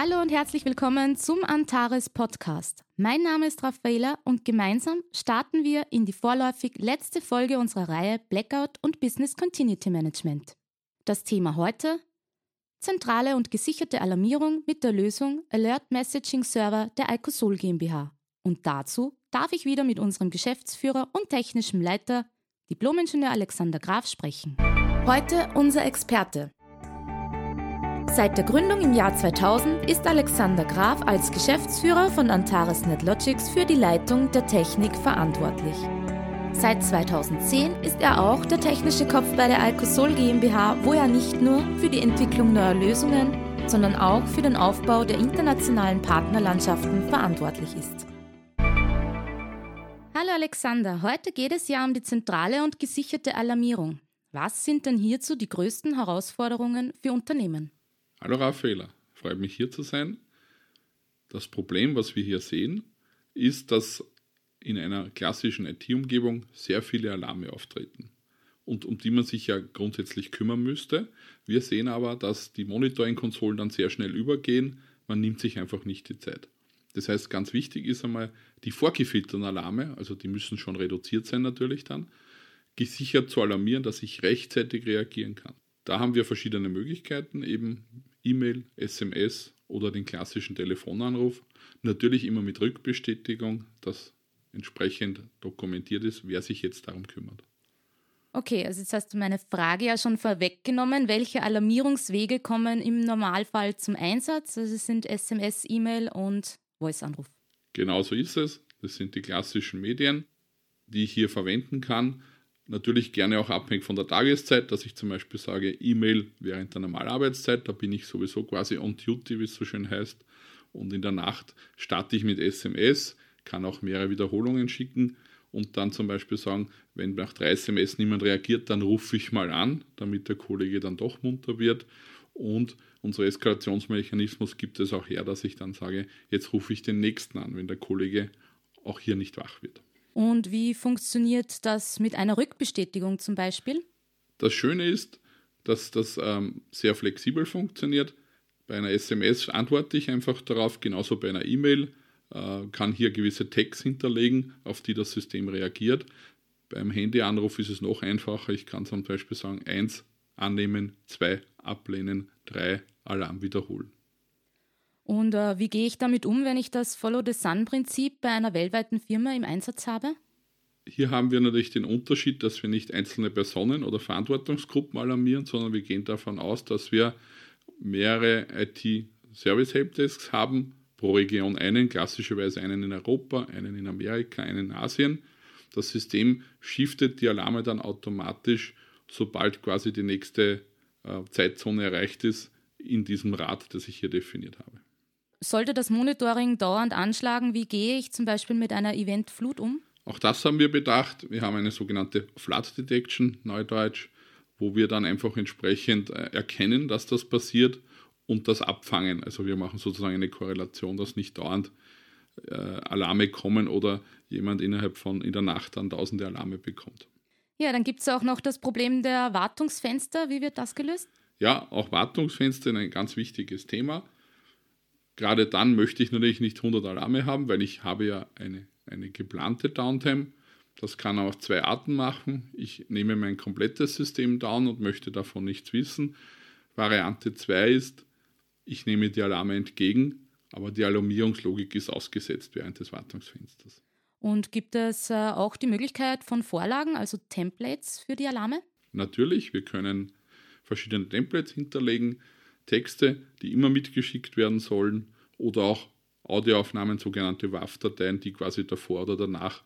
Hallo und herzlich willkommen zum Antares Podcast. Mein Name ist Raffaela und gemeinsam starten wir in die vorläufig letzte Folge unserer Reihe Blackout und Business Continuity Management. Das Thema heute zentrale und gesicherte Alarmierung mit der Lösung Alert Messaging Server der Alcosol GmbH. Und dazu darf ich wieder mit unserem Geschäftsführer und technischem Leiter, Diplomingenieur Alexander Graf, sprechen. Heute unser Experte. Seit der Gründung im Jahr 2000 ist Alexander Graf als Geschäftsführer von Antares NetLogics für die Leitung der Technik verantwortlich. Seit 2010 ist er auch der technische Kopf bei der Alcosol GmbH, wo er nicht nur für die Entwicklung neuer Lösungen, sondern auch für den Aufbau der internationalen Partnerlandschaften verantwortlich ist. Hallo Alexander, heute geht es ja um die zentrale und gesicherte Alarmierung. Was sind denn hierzu die größten Herausforderungen für Unternehmen? Hallo Raffaela, freut mich hier zu sein. Das Problem, was wir hier sehen, ist, dass in einer klassischen IT-Umgebung sehr viele Alarme auftreten und um die man sich ja grundsätzlich kümmern müsste. Wir sehen aber, dass die Monitoring-Konsolen dann sehr schnell übergehen. Man nimmt sich einfach nicht die Zeit. Das heißt, ganz wichtig ist einmal die vorgefilterten Alarme, also die müssen schon reduziert sein natürlich dann, gesichert zu alarmieren, dass ich rechtzeitig reagieren kann. Da haben wir verschiedene Möglichkeiten, eben E-Mail, SMS oder den klassischen Telefonanruf. Natürlich immer mit Rückbestätigung, dass entsprechend dokumentiert ist, wer sich jetzt darum kümmert. Okay, also jetzt hast du meine Frage ja schon vorweggenommen. Welche Alarmierungswege kommen im Normalfall zum Einsatz? Also es sind SMS, E-Mail und Voice-Anruf. Genau so ist es. Das sind die klassischen Medien, die ich hier verwenden kann. Natürlich gerne auch abhängig von der Tageszeit, dass ich zum Beispiel sage, E-Mail während der Normalarbeitszeit, da bin ich sowieso quasi on duty, wie es so schön heißt. Und in der Nacht starte ich mit SMS kann auch mehrere Wiederholungen schicken und dann zum Beispiel sagen, wenn nach drei SMS niemand reagiert, dann rufe ich mal an, damit der Kollege dann doch munter wird. Und unser Eskalationsmechanismus gibt es auch her, dass ich dann sage, jetzt rufe ich den nächsten an, wenn der Kollege auch hier nicht wach wird. Und wie funktioniert das mit einer Rückbestätigung zum Beispiel? Das Schöne ist, dass das ähm, sehr flexibel funktioniert. Bei einer SMS antworte ich einfach darauf, genauso bei einer E-Mail äh, kann hier gewisse Tags hinterlegen, auf die das System reagiert. Beim Handyanruf ist es noch einfacher. Ich kann zum Beispiel sagen, 1 annehmen, 2 ablehnen, 3 Alarm wiederholen. Und äh, wie gehe ich damit um, wenn ich das Follow-the-Sun-Prinzip bei einer weltweiten Firma im Einsatz habe? Hier haben wir natürlich den Unterschied, dass wir nicht einzelne Personen oder Verantwortungsgruppen alarmieren, sondern wir gehen davon aus, dass wir mehrere IT-Service-Helpdesks haben, pro Region einen, klassischerweise einen in Europa, einen in Amerika, einen in Asien. Das System shiftet die Alarme dann automatisch, sobald quasi die nächste äh, Zeitzone erreicht ist, in diesem Rad, das ich hier definiert habe. Sollte das Monitoring dauernd anschlagen, wie gehe ich zum Beispiel mit einer Eventflut um? Auch das haben wir bedacht. Wir haben eine sogenannte Flood Detection, Neudeutsch, wo wir dann einfach entsprechend äh, erkennen, dass das passiert und das abfangen. Also wir machen sozusagen eine Korrelation, dass nicht dauernd äh, Alarme kommen oder jemand innerhalb von in der Nacht dann tausende Alarme bekommt. Ja, dann gibt es auch noch das Problem der Wartungsfenster. Wie wird das gelöst? Ja, auch Wartungsfenster ein ganz wichtiges Thema. Gerade dann möchte ich natürlich nicht 100 Alarme haben, weil ich habe ja eine, eine geplante Downtime. Das kann auch zwei Arten machen. Ich nehme mein komplettes System down und möchte davon nichts wissen. Variante 2 ist, ich nehme die Alarme entgegen, aber die Alarmierungslogik ist ausgesetzt während des Wartungsfensters. Und gibt es äh, auch die Möglichkeit von Vorlagen, also Templates für die Alarme? Natürlich, wir können verschiedene Templates hinterlegen, Texte, die immer mitgeschickt werden sollen oder auch Audioaufnahmen, sogenannte WAV-Dateien, die quasi davor oder danach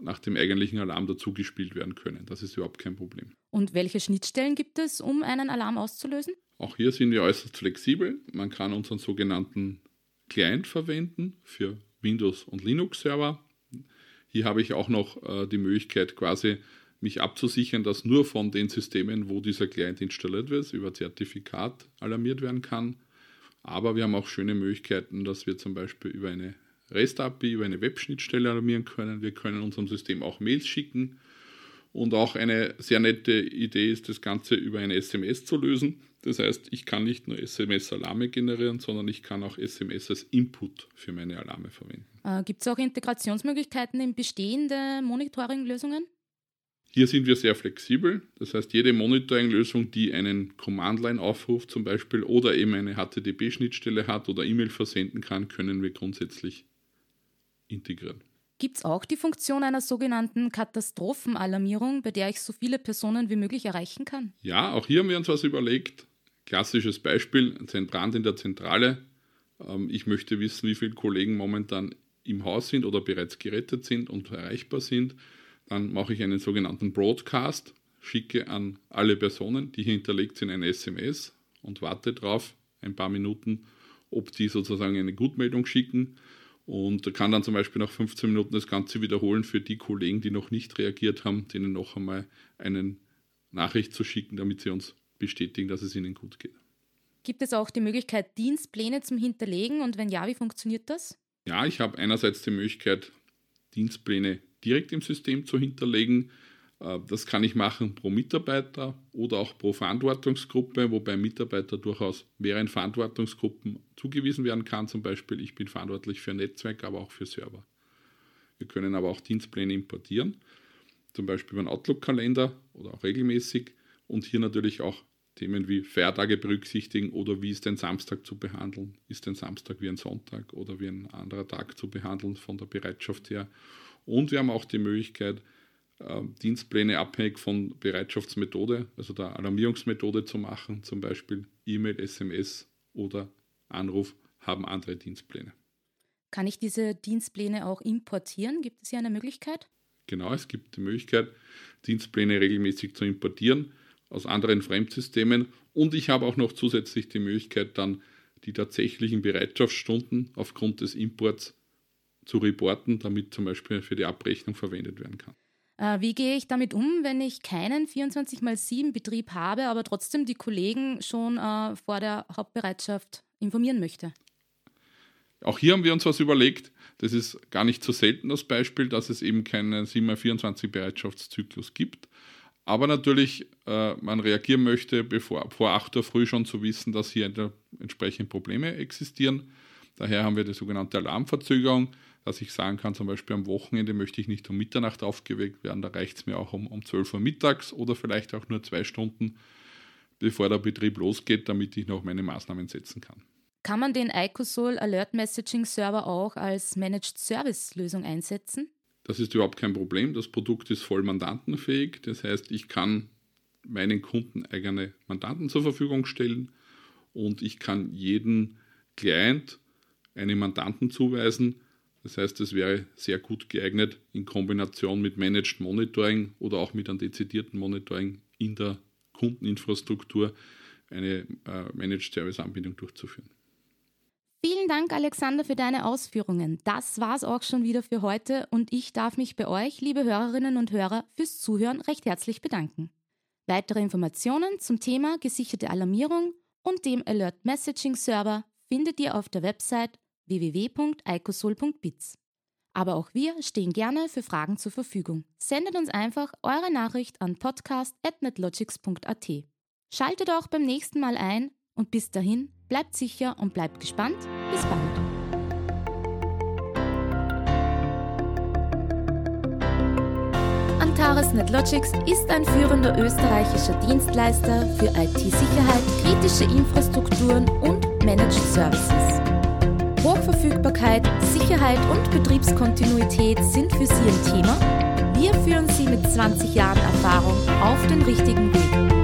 nach dem eigentlichen Alarm dazugespielt werden können. Das ist überhaupt kein Problem. Und welche Schnittstellen gibt es, um einen Alarm auszulösen? Auch hier sind wir äußerst flexibel. Man kann unseren sogenannten Client verwenden für Windows- und Linux-Server. Hier habe ich auch noch äh, die Möglichkeit, quasi mich abzusichern, dass nur von den Systemen, wo dieser Client installiert wird, über Zertifikat alarmiert werden kann. Aber wir haben auch schöne Möglichkeiten, dass wir zum Beispiel über eine REST-API, über eine Webschnittstelle alarmieren können. Wir können unserem System auch Mails schicken. Und auch eine sehr nette Idee ist, das Ganze über eine SMS zu lösen. Das heißt, ich kann nicht nur SMS-Alarme generieren, sondern ich kann auch SMS als Input für meine Alarme verwenden. Äh, Gibt es auch Integrationsmöglichkeiten in bestehende Monitoring-Lösungen? Hier sind wir sehr flexibel. Das heißt, jede Monitoring-Lösung, die einen Command-Line aufruft zum Beispiel oder eben eine HTTP-Schnittstelle hat oder E-Mail versenden kann, können wir grundsätzlich integrieren. Gibt es auch die Funktion einer sogenannten Katastrophenalarmierung, bei der ich so viele Personen wie möglich erreichen kann? Ja, auch hier haben wir uns was überlegt. Klassisches Beispiel, ein Brand in der Zentrale. Ähm, ich möchte wissen, wie viele Kollegen momentan im Haus sind oder bereits gerettet sind und erreichbar sind. Dann mache ich einen sogenannten Broadcast, schicke an alle Personen, die hier hinterlegt sind, eine SMS und warte darauf, ein paar Minuten, ob die sozusagen eine Gutmeldung schicken und kann dann zum Beispiel nach 15 Minuten das Ganze wiederholen für die Kollegen, die noch nicht reagiert haben, denen noch einmal eine Nachricht zu schicken, damit sie uns bestätigen, dass es ihnen gut geht. Gibt es auch die Möglichkeit, Dienstpläne zum Hinterlegen und wenn ja, wie funktioniert das? Ja, ich habe einerseits die Möglichkeit, Dienstpläne direkt im System zu hinterlegen. Äh, das kann ich machen pro Mitarbeiter oder auch pro Verantwortungsgruppe, wobei Mitarbeiter durchaus mehreren Verantwortungsgruppen zugewiesen werden kann. Zum Beispiel, ich bin verantwortlich für Netzwerk, aber auch für Server. Wir können aber auch Dienstpläne importieren, zum Beispiel über einen Outlook-Kalender oder auch regelmäßig und hier natürlich auch Themen wie Feiertage berücksichtigen oder wie ist ein Samstag zu behandeln? Ist ein Samstag wie ein Sonntag oder wie ein anderer Tag zu behandeln von der Bereitschaft her? Und wir haben auch die Möglichkeit, äh, Dienstpläne abhängig von Bereitschaftsmethode, also der Alarmierungsmethode zu machen, zum Beispiel E-Mail, SMS oder Anruf haben andere Dienstpläne. Kann ich diese Dienstpläne auch importieren? Gibt es hier eine Möglichkeit? Genau, es gibt die Möglichkeit, Dienstpläne regelmäßig zu importieren aus anderen Fremdsystemen und ich habe auch noch zusätzlich die Möglichkeit, dann die tatsächlichen Bereitschaftsstunden aufgrund des Imports zu reporten, damit zum Beispiel für die Abrechnung verwendet werden kann. Äh, wie gehe ich damit um, wenn ich keinen 24x7 Betrieb habe, aber trotzdem die Kollegen schon äh, vor der Hauptbereitschaft informieren möchte? Auch hier haben wir uns was überlegt. Das ist gar nicht so selten das Beispiel, dass es eben keinen 7x24 Bereitschaftszyklus gibt. Aber natürlich, äh, man reagieren möchte, bevor vor 8 Uhr früh schon zu wissen, dass hier entsprechend Probleme existieren. Daher haben wir die sogenannte Alarmverzögerung dass ich sagen kann, zum Beispiel am Wochenende möchte ich nicht um Mitternacht aufgeweckt werden, da reicht es mir auch um, um 12 Uhr mittags oder vielleicht auch nur zwei Stunden, bevor der Betrieb losgeht, damit ich noch meine Maßnahmen setzen kann. Kann man den ICOSOL Alert Messaging Server auch als Managed Service Lösung einsetzen? Das ist überhaupt kein Problem. Das Produkt ist voll mandantenfähig. Das heißt, ich kann meinen Kunden eigene Mandanten zur Verfügung stellen und ich kann jeden Client einen Mandanten zuweisen, das heißt, es wäre sehr gut geeignet in Kombination mit Managed Monitoring oder auch mit einem dezidierten Monitoring in der Kundeninfrastruktur eine äh, Managed Service Anbindung durchzuführen. Vielen Dank, Alexander, für deine Ausführungen. Das war's auch schon wieder für heute und ich darf mich bei euch, liebe Hörerinnen und Hörer, fürs Zuhören recht herzlich bedanken. Weitere Informationen zum Thema gesicherte Alarmierung und dem Alert Messaging Server findet ihr auf der Website www.icosol.biz. Aber auch wir stehen gerne für Fragen zur Verfügung. Sendet uns einfach eure Nachricht an podcast.netlogics.at. Schaltet auch beim nächsten Mal ein und bis dahin bleibt sicher und bleibt gespannt. Bis bald. Antares NetLogics ist ein führender österreichischer Dienstleister für IT-Sicherheit, kritische Infrastrukturen und Managed Services. Hochverfügbarkeit, Sicherheit und Betriebskontinuität sind für Sie ein Thema? Wir führen Sie mit 20 Jahren Erfahrung auf den richtigen Weg.